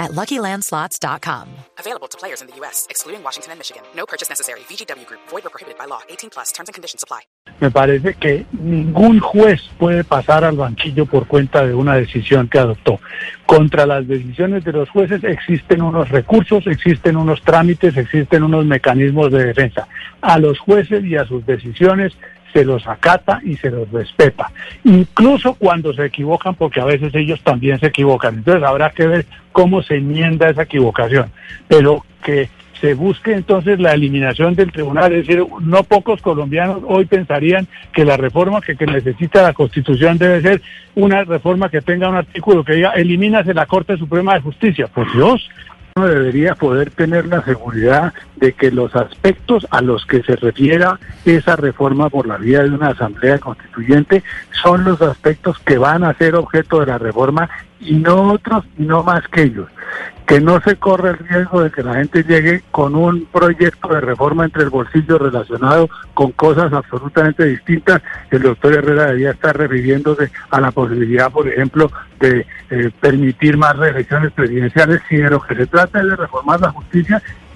at LuckyLandSlots.com. Available to players in the U.S., excluding Washington and Michigan. No purchase necessary. VGW Group. Void or prohibited by law. 18 plus. Terms and conditions apply. Me parece que ningún juez puede pasar al banquillo por cuenta de una decisión que adoptó. Contra las decisiones de los jueces existen unos recursos, existen unos trámites, existen unos mecanismos de defensa. A los jueces y a sus decisiones se los acata y se los respeta, incluso cuando se equivocan, porque a veces ellos también se equivocan. Entonces habrá que ver cómo se enmienda esa equivocación, pero que se busque entonces la eliminación del tribunal. Es decir, no pocos colombianos hoy pensarían que la reforma que, que necesita la Constitución debe ser una reforma que tenga un artículo que diga elimínase la Corte Suprema de Justicia. Por Dios, debería poder tener la seguridad de que los aspectos a los que se refiera esa reforma por la vía de una asamblea constituyente son los aspectos que van a ser objeto de la reforma y no otros y no más que ellos que no se corre el riesgo de que la gente llegue con un proyecto de reforma entre el bolsillo relacionado con cosas absolutamente distintas. El doctor Herrera debería estar refiriéndose a la posibilidad, por ejemplo, de eh, permitir más reelecciones presidenciales, si de lo que se trata de reformar la justicia